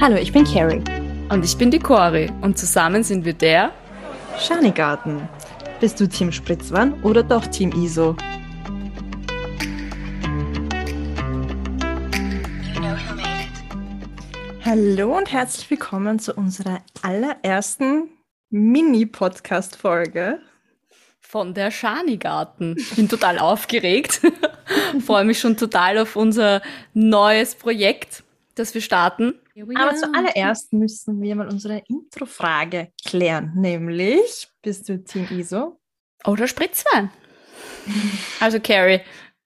Hallo, ich bin Carrie. Und ich bin die Cori und zusammen sind wir der Schanigarten. Bist du Team Spritzwan oder doch Team ISO? Hallo und herzlich willkommen zu unserer allerersten Mini-Podcast-Folge. Von der Schanigarten. Ich bin total aufgeregt. Freue mich schon total auf unser neues Projekt, das wir starten. Aber zuallererst müssen wir mal unsere Intro-Frage klären, nämlich, bist du Team ISO? Oder Spritzwein? also Carrie,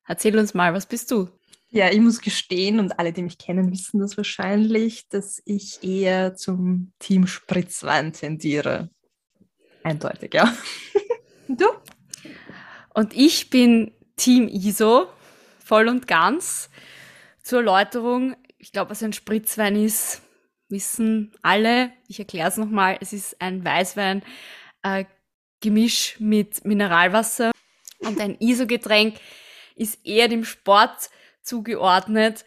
erzähl uns mal, was bist du? Ja, ich muss gestehen, und alle, die mich kennen, wissen das wahrscheinlich, dass ich eher zum Team Spritzwein tendiere. Eindeutig, ja. du? Und ich bin Team ISO, voll und ganz. Zur Erläuterung, ich glaube, was ein Spritzwein ist, wissen alle. Ich erkläre es nochmal. Es ist ein Weißwein, äh, Gemisch mit Mineralwasser. Und ein ISO-Getränk ist eher dem Sport zugeordnet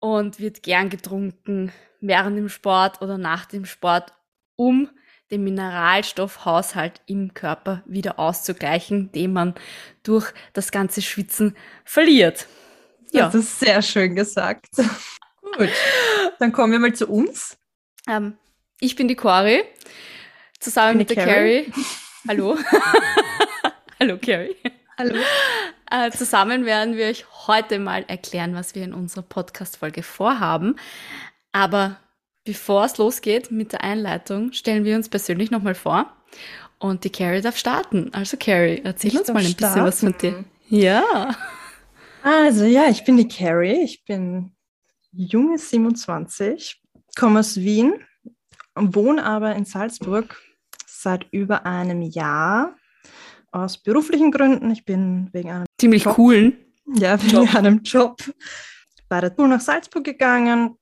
und wird gern getrunken während dem Sport oder nach dem Sport, um den Mineralstoffhaushalt im Körper wieder auszugleichen, den man durch das ganze Schwitzen verliert. Ja. Das ist sehr schön gesagt. Gut, dann kommen wir mal zu uns. Ähm, ich bin die Cori, zusammen mit der Carrie. Carrie. Hallo. Hallo, Carrie. Hallo. Äh, zusammen werden wir euch heute mal erklären, was wir in unserer Podcast-Folge vorhaben. Aber bevor es losgeht mit der Einleitung, stellen wir uns persönlich nochmal vor. Und die Carrie darf starten. Also Carrie, erzähl ich uns mal ein starten. bisschen was von dir. Ja. Also ja, ich bin die Carrie. Ich bin junge 27, komme aus Wien, wohne aber in Salzburg seit über einem Jahr aus beruflichen Gründen. Ich bin wegen einem ziemlich Job, coolen ja wegen Job. einem Job bei der Tour nach Salzburg gegangen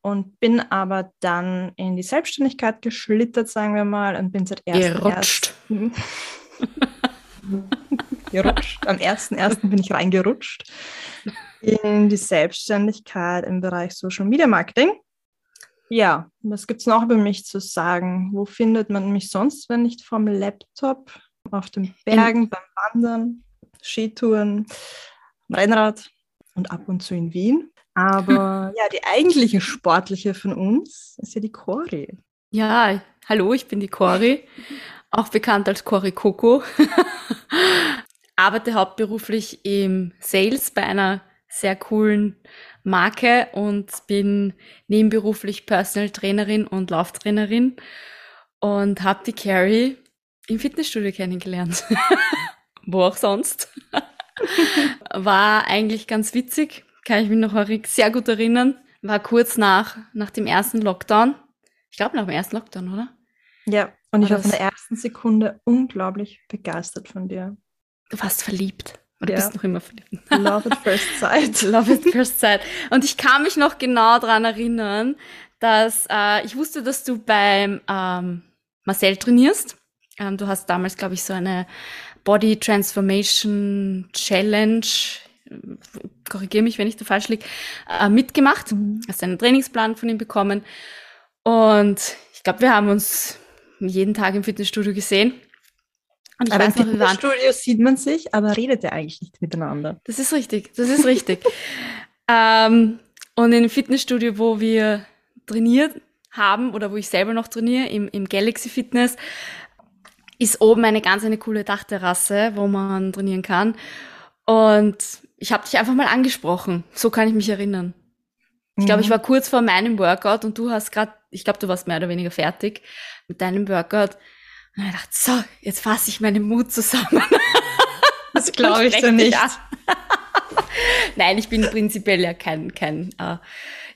und bin aber dann in die Selbstständigkeit geschlittert, sagen wir mal, und bin seit ersten gerutscht. gerutscht. Am 1.1. bin ich reingerutscht in die Selbstständigkeit im Bereich Social Media Marketing. Ja, was gibt es noch über mich zu sagen? Wo findet man mich sonst, wenn nicht vom Laptop, auf den Bergen, beim Wandern, Skitouren, Rennrad und ab und zu in Wien? Aber ja, die eigentliche sportliche von uns ist ja die Cori. Ja, hallo, ich bin die Cori, auch bekannt als Cori Coco. Arbeite hauptberuflich im Sales bei einer sehr coolen Marke und bin nebenberuflich Personal Trainerin und Lauftrainerin und habe die Carrie im Fitnessstudio kennengelernt. Wo auch sonst. War eigentlich ganz witzig, kann ich mich noch sehr gut erinnern. War kurz nach, nach dem ersten Lockdown. Ich glaube nach dem ersten Lockdown, oder? Ja, und ich war von der ersten Sekunde unglaublich begeistert von dir. Du warst verliebt. Oder ja. bist noch immer verliebt? Love at first sight. Love at first sight. Und ich kann mich noch genau daran erinnern, dass äh, ich wusste, dass du beim ähm, Marcel trainierst. Ähm, du hast damals, glaube ich, so eine Body Transformation Challenge, korrigiere mich, wenn ich da falsch liege, äh, mitgemacht. Mhm. Hast einen Trainingsplan von ihm bekommen. Und ich glaube, wir haben uns jeden Tag im Fitnessstudio gesehen. Und ich aber weiß noch, im Studio sieht man sich, aber redet ja eigentlich nicht miteinander. Das ist richtig, das ist richtig. ähm, und im Fitnessstudio, wo wir trainiert haben oder wo ich selber noch trainiere, im, im Galaxy Fitness, ist oben eine ganz eine coole Dachterrasse, wo man trainieren kann. Und ich habe dich einfach mal angesprochen. So kann ich mich erinnern. Ich glaube, ich mhm. war kurz vor meinem Workout und du hast gerade, ich glaube, du warst mehr oder weniger fertig mit deinem Workout. Und ich dachte, so, jetzt fasse ich meinen Mut zusammen. Das glaube ich dir nicht. Nein, ich bin prinzipiell ja kein, kein, äh,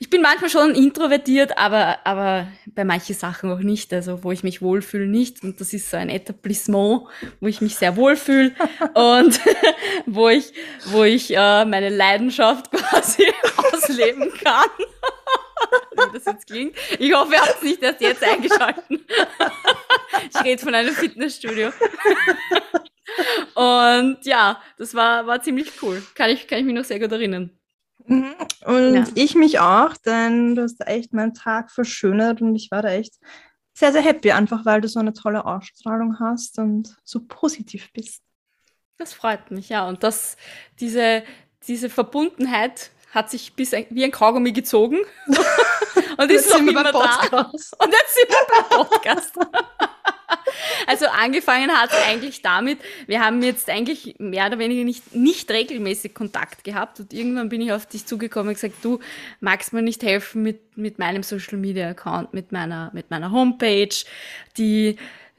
ich bin manchmal schon introvertiert, aber, aber bei manchen Sachen auch nicht, also wo ich mich wohlfühle nicht. Und das ist so ein Etablissement, wo ich mich sehr wohlfühle und wo ich, wo ich äh, meine Leidenschaft quasi ausleben kann. Wie das jetzt klingt. Ich hoffe, ihr habt es nicht erst jetzt eingeschalten. Ich rede von einem Fitnessstudio. Und ja, das war, war ziemlich cool. Kann ich, kann ich mich noch sehr gut erinnern. Mhm. Und ja. ich mich auch, denn du hast echt meinen Tag verschönert und ich war da echt sehr, sehr happy, einfach weil du so eine tolle Ausstrahlung hast und so positiv bist. Das freut mich, ja. Und das, diese, diese Verbundenheit hat sich bis ein, wie ein Kaugummi gezogen und ist noch immer da. Und jetzt sind wir beim Podcast. Also angefangen hat es eigentlich damit, wir haben jetzt eigentlich mehr oder weniger nicht, nicht regelmäßig Kontakt gehabt und irgendwann bin ich auf dich zugekommen und gesagt, du magst mir nicht helfen mit, mit meinem Social Media Account, mit meiner, mit meiner Homepage, die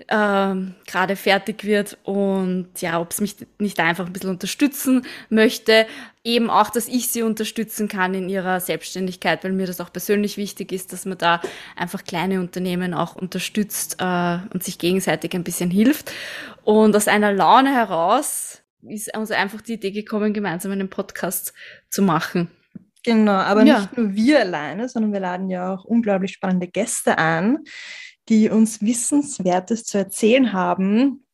ähm, gerade fertig wird und ja, ob es mich nicht einfach ein bisschen unterstützen möchte. Eben auch, dass ich sie unterstützen kann in ihrer Selbstständigkeit, weil mir das auch persönlich wichtig ist, dass man da einfach kleine Unternehmen auch unterstützt äh, und sich gegenseitig ein bisschen hilft. Und aus einer Laune heraus ist uns einfach die Idee gekommen, gemeinsam einen Podcast zu machen. Genau, aber ja. nicht nur wir alleine, sondern wir laden ja auch unglaublich spannende Gäste ein, die uns Wissenswertes zu erzählen haben.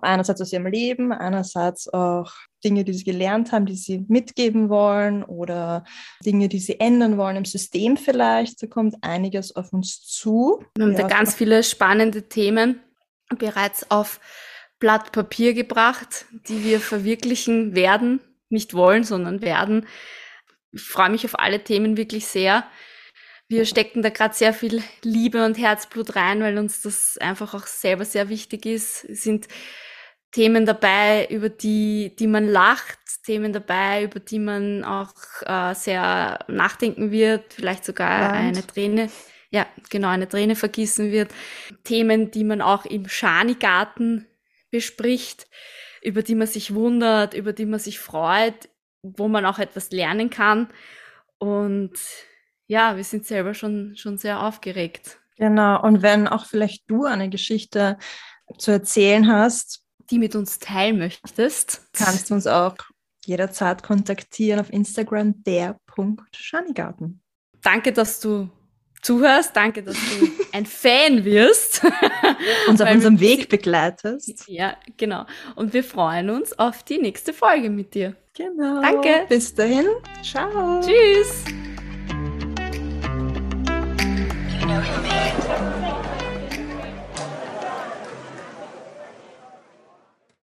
Einerseits aus ihrem Leben, einerseits auch Dinge, die sie gelernt haben, die sie mitgeben wollen oder Dinge, die sie ändern wollen im System vielleicht. Da kommt einiges auf uns zu. Wir haben ja, da ganz viele spannende Themen bereits auf Blatt Papier gebracht, die wir verwirklichen werden, nicht wollen, sondern werden. Ich freue mich auf alle Themen wirklich sehr wir stecken da gerade sehr viel Liebe und Herzblut rein, weil uns das einfach auch selber sehr wichtig ist. Es sind Themen dabei, über die, die man lacht, Themen dabei, über die man auch äh, sehr nachdenken wird, vielleicht sogar Land. eine Träne, ja, genau, eine Träne vergießen wird. Themen, die man auch im Schanigarten bespricht, über die man sich wundert, über die man sich freut, wo man auch etwas lernen kann. Und ja, wir sind selber schon, schon sehr aufgeregt. Genau, und wenn auch vielleicht du eine Geschichte zu erzählen hast, die mit uns teilen möchtest, kannst du uns auch jederzeit kontaktieren auf Instagram der.schanigarten. Danke, dass du zuhörst. Danke, dass du ein Fan wirst. uns auf unserem Weg begleitest. Ja, genau. Und wir freuen uns auf die nächste Folge mit dir. Genau. Danke. Bis dahin. Ciao. Tschüss. Thank you.